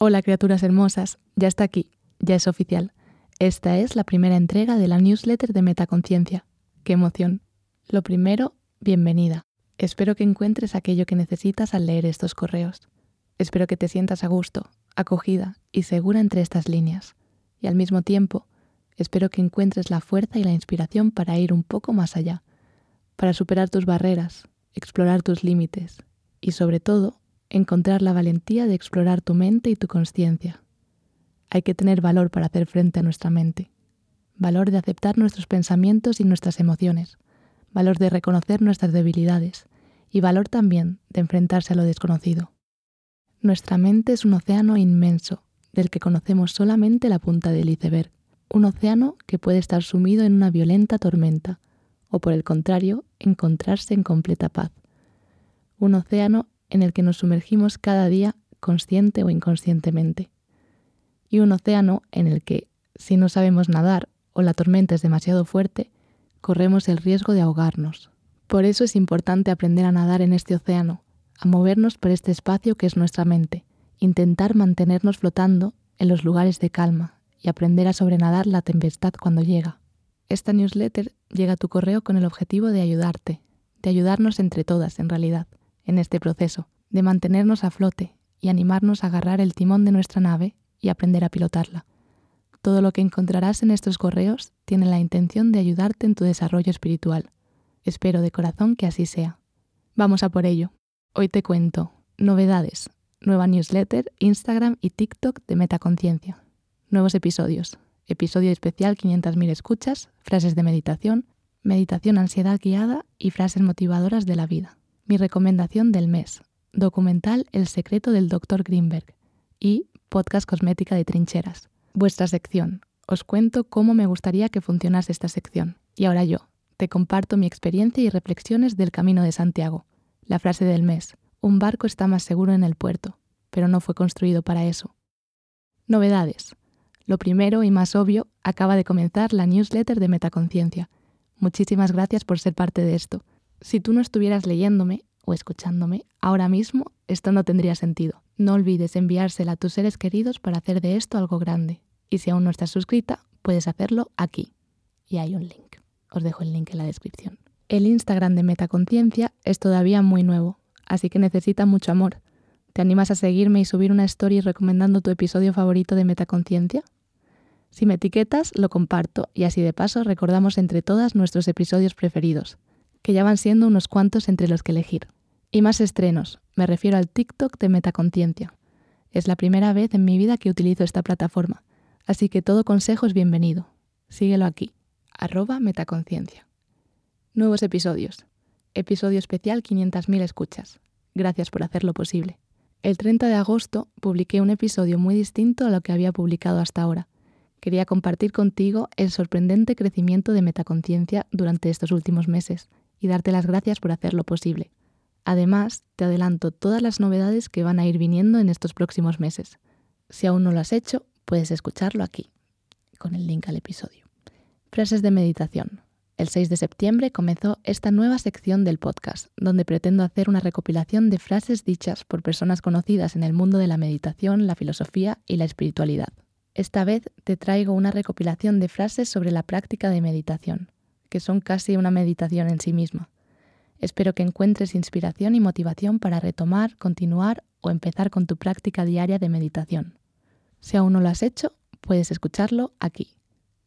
Hola criaturas hermosas, ya está aquí, ya es oficial. Esta es la primera entrega de la newsletter de Metaconciencia. ¡Qué emoción! Lo primero, bienvenida. Espero que encuentres aquello que necesitas al leer estos correos. Espero que te sientas a gusto, acogida y segura entre estas líneas. Y al mismo tiempo, espero que encuentres la fuerza y la inspiración para ir un poco más allá, para superar tus barreras, explorar tus límites y sobre todo encontrar la valentía de explorar tu mente y tu conciencia. Hay que tener valor para hacer frente a nuestra mente, valor de aceptar nuestros pensamientos y nuestras emociones, valor de reconocer nuestras debilidades y valor también de enfrentarse a lo desconocido. Nuestra mente es un océano inmenso del que conocemos solamente la punta del iceberg, un océano que puede estar sumido en una violenta tormenta o por el contrario, encontrarse en completa paz. Un océano en el que nos sumergimos cada día consciente o inconscientemente. Y un océano en el que, si no sabemos nadar o la tormenta es demasiado fuerte, corremos el riesgo de ahogarnos. Por eso es importante aprender a nadar en este océano, a movernos por este espacio que es nuestra mente, intentar mantenernos flotando en los lugares de calma y aprender a sobrenadar la tempestad cuando llega. Esta newsletter llega a tu correo con el objetivo de ayudarte, de ayudarnos entre todas en realidad, en este proceso, de mantenernos a flote y animarnos a agarrar el timón de nuestra nave y aprender a pilotarla. Todo lo que encontrarás en estos correos tiene la intención de ayudarte en tu desarrollo espiritual. Espero de corazón que así sea. Vamos a por ello. Hoy te cuento novedades, nueva newsletter, Instagram y TikTok de Metaconciencia, nuevos episodios, episodio especial 500.000 escuchas, frases de meditación, meditación ansiedad guiada y frases motivadoras de la vida mi recomendación del mes, documental El secreto del Dr. Greenberg y podcast cosmética de trincheras. Vuestra sección. Os cuento cómo me gustaría que funcionase esta sección. Y ahora yo, te comparto mi experiencia y reflexiones del Camino de Santiago. La frase del mes. Un barco está más seguro en el puerto, pero no fue construido para eso. Novedades. Lo primero y más obvio, acaba de comenzar la newsletter de Metaconciencia. Muchísimas gracias por ser parte de esto. Si tú no estuvieras leyéndome o escuchándome, ahora mismo esto no tendría sentido. No olvides enviársela a tus seres queridos para hacer de esto algo grande. Y si aún no estás suscrita, puedes hacerlo aquí. Y hay un link. Os dejo el link en la descripción. El Instagram de Metaconciencia es todavía muy nuevo, así que necesita mucho amor. ¿Te animas a seguirme y subir una story recomendando tu episodio favorito de Metaconciencia? Si me etiquetas, lo comparto y así de paso recordamos entre todas nuestros episodios preferidos que ya van siendo unos cuantos entre los que elegir. Y más estrenos, me refiero al TikTok de Metaconciencia. Es la primera vez en mi vida que utilizo esta plataforma, así que todo consejo es bienvenido. Síguelo aquí, arroba metaconciencia. Nuevos episodios. Episodio especial 500.000 escuchas. Gracias por hacerlo posible. El 30 de agosto publiqué un episodio muy distinto a lo que había publicado hasta ahora. Quería compartir contigo el sorprendente crecimiento de metaconciencia durante estos últimos meses y darte las gracias por hacerlo posible. Además, te adelanto todas las novedades que van a ir viniendo en estos próximos meses. Si aún no lo has hecho, puedes escucharlo aquí, con el link al episodio. Frases de meditación. El 6 de septiembre comenzó esta nueva sección del podcast, donde pretendo hacer una recopilación de frases dichas por personas conocidas en el mundo de la meditación, la filosofía y la espiritualidad. Esta vez te traigo una recopilación de frases sobre la práctica de meditación que son casi una meditación en sí misma. Espero que encuentres inspiración y motivación para retomar, continuar o empezar con tu práctica diaria de meditación. Si aún no lo has hecho, puedes escucharlo aquí.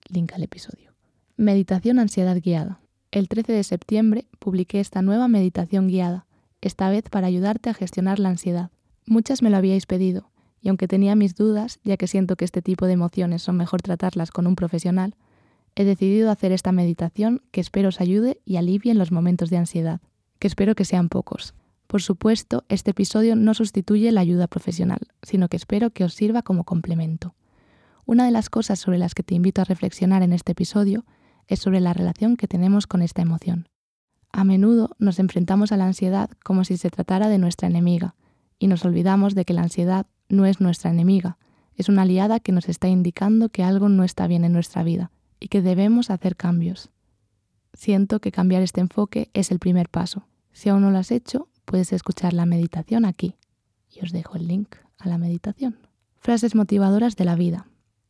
Link al episodio. Meditación ansiedad guiada. El 13 de septiembre publiqué esta nueva meditación guiada, esta vez para ayudarte a gestionar la ansiedad. Muchas me lo habíais pedido, y aunque tenía mis dudas, ya que siento que este tipo de emociones son mejor tratarlas con un profesional, he decidido hacer esta meditación que espero os ayude y alivie en los momentos de ansiedad, que espero que sean pocos, Por supuesto, este episodio no sustituye la ayuda profesional, sino que espero que os sirva como complemento. Una de las cosas sobre las que te invito a reflexionar en este episodio es sobre la relación que tenemos con esta emoción. A menudo nos enfrentamos a la ansiedad como si se tratara de nuestra enemiga, y nos olvidamos de que la ansiedad no es nuestra enemiga, es una aliada que nos está indicando que algo no está bien en nuestra vida y que debemos hacer cambios. Siento que cambiar este enfoque es el primer paso. Si aún no lo has hecho, puedes escuchar la meditación aquí. Y os dejo el link a la meditación. Frases motivadoras de la vida.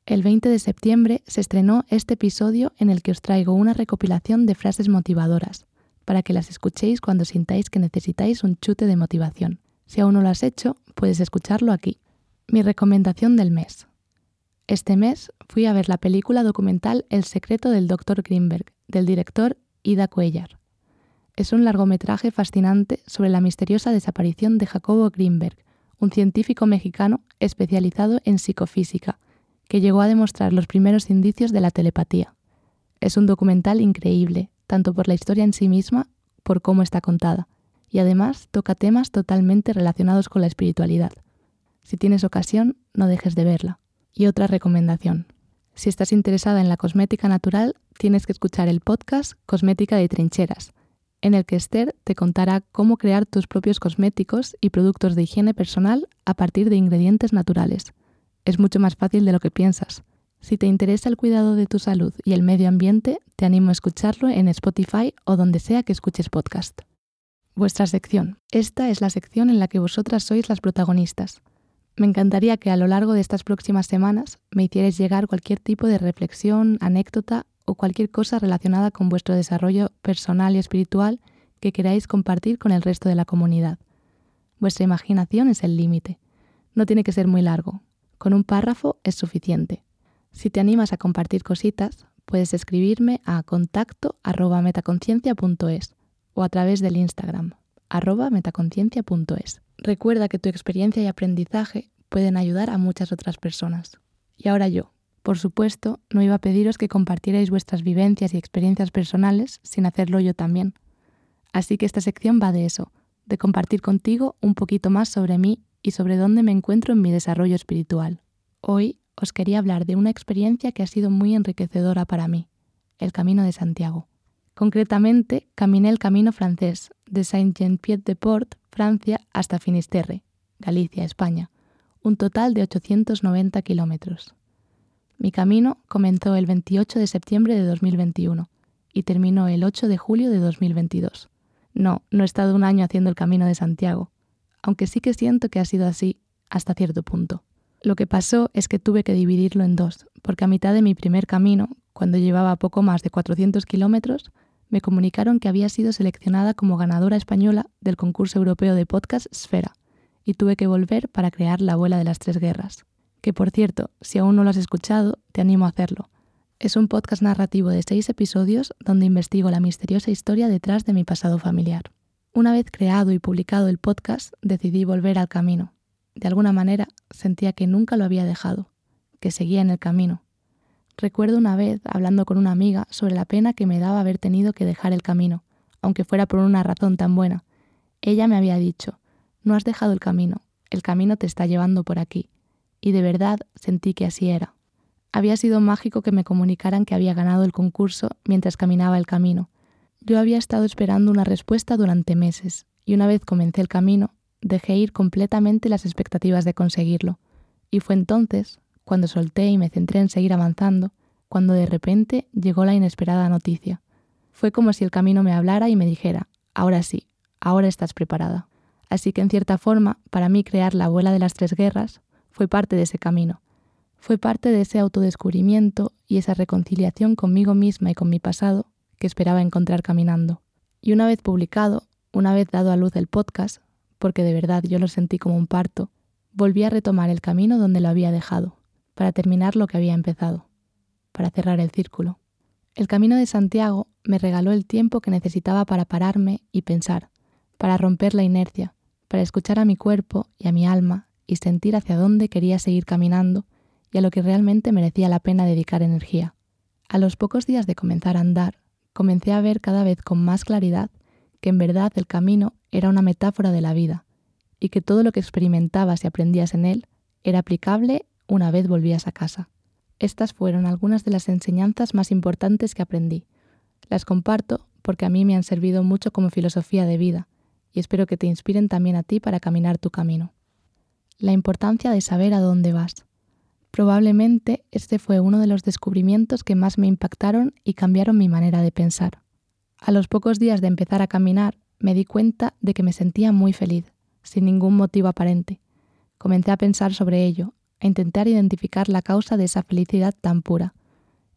El 20 de septiembre se estrenó este episodio en el que os traigo una recopilación de frases motivadoras, para que las escuchéis cuando sintáis que necesitáis un chute de motivación. Si aún no lo has hecho, puedes escucharlo aquí. Mi recomendación del mes. Este mes fui a ver la película documental El secreto del Dr. Greenberg, del director Ida Cuellar. Es un largometraje fascinante sobre la misteriosa desaparición de Jacobo Greenberg, un científico mexicano especializado en psicofísica, que llegó a demostrar los primeros indicios de la telepatía. Es un documental increíble, tanto por la historia en sí misma, por cómo está contada, y además toca temas totalmente relacionados con la espiritualidad. Si tienes ocasión, no dejes de verla. Y otra recomendación. Si estás interesada en la cosmética natural, tienes que escuchar el podcast Cosmética de Trincheras, en el que Esther te contará cómo crear tus propios cosméticos y productos de higiene personal a partir de ingredientes naturales. Es mucho más fácil de lo que piensas. Si te interesa el cuidado de tu salud y el medio ambiente, te animo a escucharlo en Spotify o donde sea que escuches podcast. Vuestra sección. Esta es la sección en la que vosotras sois las protagonistas. Me encantaría que a lo largo de estas próximas semanas me hicierais llegar cualquier tipo de reflexión, anécdota o cualquier cosa relacionada con vuestro desarrollo personal y espiritual que queráis compartir con el resto de la comunidad. Vuestra imaginación es el límite. No tiene que ser muy largo. Con un párrafo es suficiente. Si te animas a compartir cositas, puedes escribirme a contacto metaconciencia.es o a través del Instagram metaconciencia.es. Recuerda que tu experiencia y aprendizaje pueden ayudar a muchas otras personas. Y ahora yo, por supuesto, no iba a pediros que compartierais vuestras vivencias y experiencias personales sin hacerlo yo también. Así que esta sección va de eso, de compartir contigo un poquito más sobre mí y sobre dónde me encuentro en mi desarrollo espiritual. Hoy os quería hablar de una experiencia que ha sido muy enriquecedora para mí, el Camino de Santiago. Concretamente, caminé el camino francés, de Saint-Jean-Pied-de-Port, Francia, hasta Finisterre, Galicia, España, un total de 890 kilómetros. Mi camino comenzó el 28 de septiembre de 2021 y terminó el 8 de julio de 2022. No, no he estado un año haciendo el camino de Santiago, aunque sí que siento que ha sido así hasta cierto punto. Lo que pasó es que tuve que dividirlo en dos, porque a mitad de mi primer camino, cuando llevaba poco más de 400 kilómetros, me comunicaron que había sido seleccionada como ganadora española del concurso europeo de podcast Sfera, y tuve que volver para crear La abuela de las tres guerras que por cierto, si aún no lo has escuchado, te animo a hacerlo. Es un podcast narrativo de seis episodios donde investigo la misteriosa historia detrás de mi pasado familiar. Una vez creado y publicado el podcast, decidí volver al camino. De alguna manera sentía que nunca lo había dejado, que seguía en el camino. Recuerdo una vez hablando con una amiga sobre la pena que me daba haber tenido que dejar el camino, aunque fuera por una razón tan buena. Ella me había dicho, no has dejado el camino, el camino te está llevando por aquí y de verdad sentí que así era. Había sido mágico que me comunicaran que había ganado el concurso mientras caminaba el camino. Yo había estado esperando una respuesta durante meses, y una vez comencé el camino, dejé ir completamente las expectativas de conseguirlo. Y fue entonces, cuando solté y me centré en seguir avanzando, cuando de repente llegó la inesperada noticia. Fue como si el camino me hablara y me dijera, ahora sí, ahora estás preparada. Así que en cierta forma, para mí crear la abuela de las tres guerras fue parte de ese camino. Fue parte de ese autodescubrimiento y esa reconciliación conmigo misma y con mi pasado que esperaba encontrar caminando. Y una vez publicado, una vez dado a luz el podcast, porque de verdad yo lo sentí como un parto, volví a retomar el camino donde lo había dejado, para terminar lo que había empezado, para cerrar el círculo. El camino de Santiago me regaló el tiempo que necesitaba para pararme y pensar, para romper la inercia, para escuchar a mi cuerpo y a mi alma y sentir hacia dónde quería seguir caminando y a lo que realmente merecía la pena dedicar energía. A los pocos días de comenzar a andar, comencé a ver cada vez con más claridad que en verdad el camino era una metáfora de la vida y que todo lo que experimentabas y aprendías en él era aplicable una vez volvías a casa. Estas fueron algunas de las enseñanzas más importantes que aprendí. Las comparto porque a mí me han servido mucho como filosofía de vida y espero que te inspiren también a ti para caminar tu camino. La importancia de saber a dónde vas. Probablemente este fue uno de los descubrimientos que más me impactaron y cambiaron mi manera de pensar. A los pocos días de empezar a caminar, me di cuenta de que me sentía muy feliz, sin ningún motivo aparente. Comencé a pensar sobre ello, a intentar identificar la causa de esa felicidad tan pura,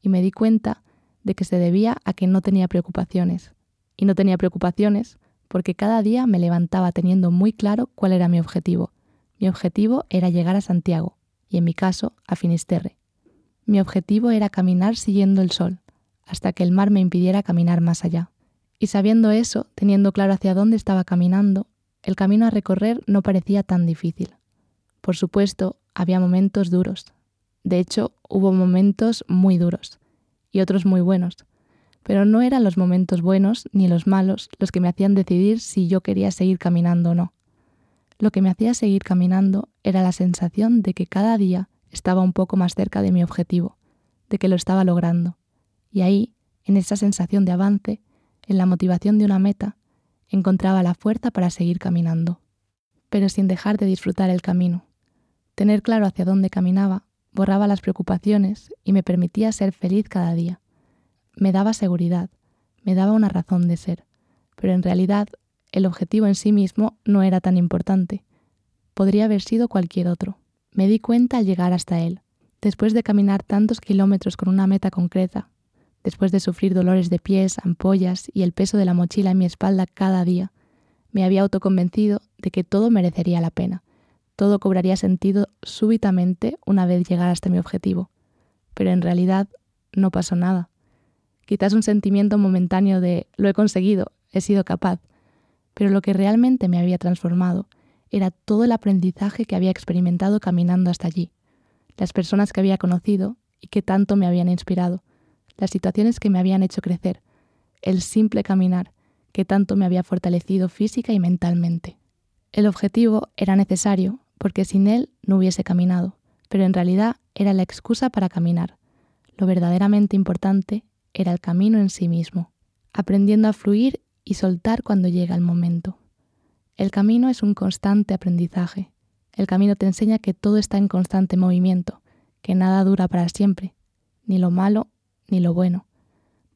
y me di cuenta de que se debía a que no tenía preocupaciones. Y no tenía preocupaciones porque cada día me levantaba teniendo muy claro cuál era mi objetivo. Mi objetivo era llegar a Santiago, y en mi caso, a Finisterre. Mi objetivo era caminar siguiendo el sol, hasta que el mar me impidiera caminar más allá. Y sabiendo eso, teniendo claro hacia dónde estaba caminando, el camino a recorrer no parecía tan difícil. Por supuesto, había momentos duros. De hecho, hubo momentos muy duros y otros muy buenos. Pero no eran los momentos buenos ni los malos los que me hacían decidir si yo quería seguir caminando o no. Lo que me hacía seguir caminando era la sensación de que cada día estaba un poco más cerca de mi objetivo, de que lo estaba logrando. Y ahí, en esa sensación de avance, en la motivación de una meta, encontraba la fuerza para seguir caminando, pero sin dejar de disfrutar el camino. Tener claro hacia dónde caminaba borraba las preocupaciones y me permitía ser feliz cada día. Me daba seguridad, me daba una razón de ser, pero en realidad el objetivo en sí mismo no era tan importante. Podría haber sido cualquier otro. Me di cuenta al llegar hasta él. Después de caminar tantos kilómetros con una meta concreta, después de sufrir dolores de pies, ampollas y el peso de la mochila en mi espalda cada día, me había autoconvencido de que todo merecería la pena. Todo cobraría sentido súbitamente una vez llegara hasta mi objetivo. Pero en realidad no pasó nada. Quizás un sentimiento momentáneo de lo he conseguido, he sido capaz. Pero lo que realmente me había transformado era todo el aprendizaje que había experimentado caminando hasta allí, las personas que había conocido y que tanto me habían inspirado, las situaciones que me habían hecho crecer, el simple caminar que tanto me había fortalecido física y mentalmente. El objetivo era necesario porque sin él no hubiese caminado, pero en realidad era la excusa para caminar. Lo verdaderamente importante era el camino en sí mismo, aprendiendo a fluir y soltar cuando llega el momento. El camino es un constante aprendizaje. El camino te enseña que todo está en constante movimiento, que nada dura para siempre, ni lo malo ni lo bueno.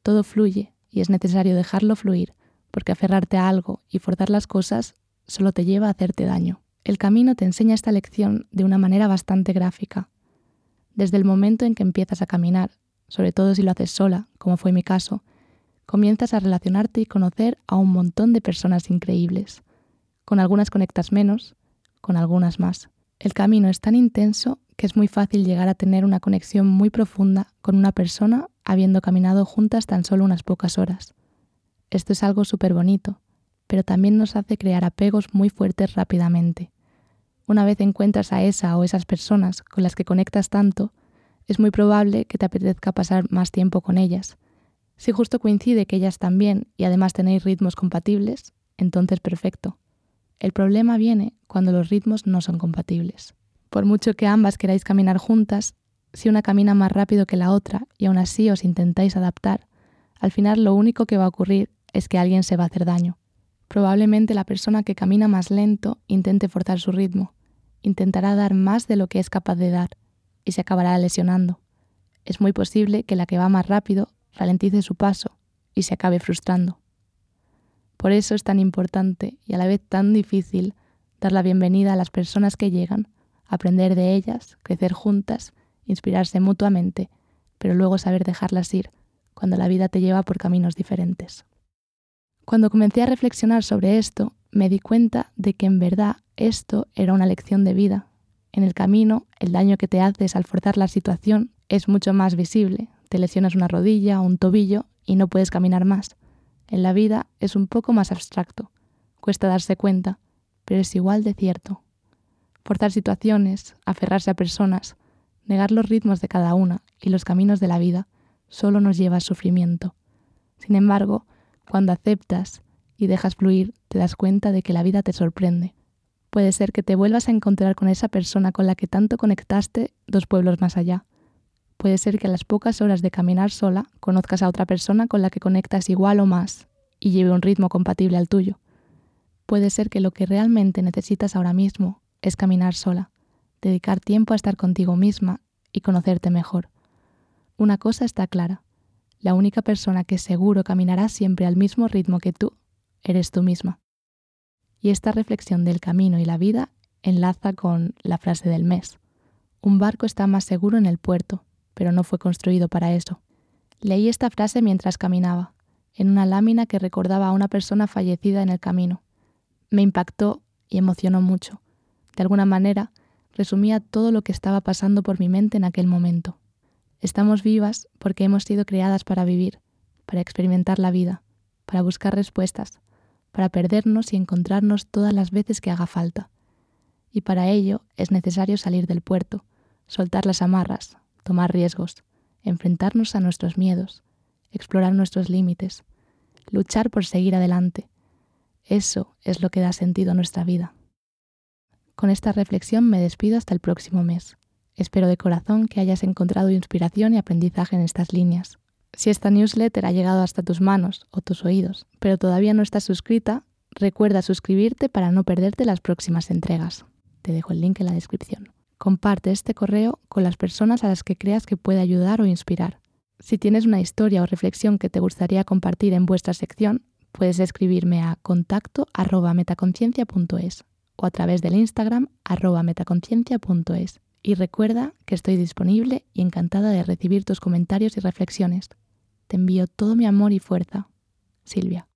Todo fluye y es necesario dejarlo fluir, porque aferrarte a algo y forzar las cosas solo te lleva a hacerte daño. El camino te enseña esta lección de una manera bastante gráfica. Desde el momento en que empiezas a caminar, sobre todo si lo haces sola, como fue mi caso, comienzas a relacionarte y conocer a un montón de personas increíbles. Con algunas conectas menos, con algunas más. El camino es tan intenso que es muy fácil llegar a tener una conexión muy profunda con una persona habiendo caminado juntas tan solo unas pocas horas. Esto es algo súper bonito, pero también nos hace crear apegos muy fuertes rápidamente. Una vez encuentras a esa o esas personas con las que conectas tanto, es muy probable que te apetezca pasar más tiempo con ellas. Si justo coincide que ellas también y además tenéis ritmos compatibles, entonces perfecto. El problema viene cuando los ritmos no son compatibles. Por mucho que ambas queráis caminar juntas, si una camina más rápido que la otra y aún así os intentáis adaptar, al final lo único que va a ocurrir es que alguien se va a hacer daño. Probablemente la persona que camina más lento intente forzar su ritmo, intentará dar más de lo que es capaz de dar y se acabará lesionando. Es muy posible que la que va más rápido ralentice su paso y se acabe frustrando. Por eso es tan importante y a la vez tan difícil dar la bienvenida a las personas que llegan, aprender de ellas, crecer juntas inspirarse mutuamente, pero luego saber dejarlas ir cuando la vida te lleva por caminos diferentes. Cuando comencé a reflexionar sobre esto, me di cuenta de que en verdad esto era una lección de vida. En el camino, el daño que te haces al forzar la situación es mucho más visible. Te lesionas una rodilla o un tobillo y no puedes caminar más. En la vida es un poco más abstracto. Cuesta darse cuenta, pero es igual de cierto. Forzar situaciones, aferrarse a personas, Negar los ritmos de cada una y los caminos de la vida solo nos lleva a sufrimiento. Sin embargo, cuando aceptas y dejas fluir, te das cuenta de que la vida te sorprende. Puede ser que te vuelvas a encontrar con esa persona con la que tanto conectaste dos pueblos más allá. Puede ser que a las pocas horas de caminar sola conozcas a otra persona con la que conectas igual o más y lleve un ritmo compatible al tuyo. Puede ser que lo que realmente necesitas ahora mismo es caminar sola, dedicar tiempo a estar contigo misma y conocerte mejor. Una cosa está clara, la única persona que seguro caminará siempre al mismo ritmo que tú eres tú misma. Y esta reflexión del camino y la vida enlaza con la frase del mes. Un barco está más seguro en el puerto, pero no fue construido para eso. Leí esta frase mientras caminaba, en una lámina que recordaba a una persona fallecida en el camino. Me impactó y emocionó mucho. De alguna manera, resumía todo lo que estaba pasando por mi mente en aquel momento. Estamos vivas porque hemos sido creadas para vivir, para experimentar la vida, para buscar respuestas, para perdernos y encontrarnos todas las veces que haga falta. Y para ello es necesario salir del puerto, soltar las amarras, tomar riesgos, enfrentarnos a nuestros miedos, explorar nuestros límites, luchar por seguir adelante. Eso es lo que da sentido a nuestra vida. Con esta reflexión me despido hasta el próximo mes. Espero de corazón que hayas encontrado inspiración y aprendizaje en estas líneas. Si esta newsletter ha llegado hasta tus manos o tus oídos, pero todavía no estás suscrita, recuerda suscribirte para no perderte las próximas entregas. Te dejo el link en la descripción. Comparte este correo con las personas a las que creas que puede ayudar o inspirar. Si tienes una historia o reflexión que te gustaría compartir en vuestra sección, puedes escribirme a contacto metaconciencia.es o a través del Instagram metaconciencia.es. Y recuerda que estoy disponible y encantada de recibir tus comentarios y reflexiones. Te envío todo mi amor y fuerza. Silvia.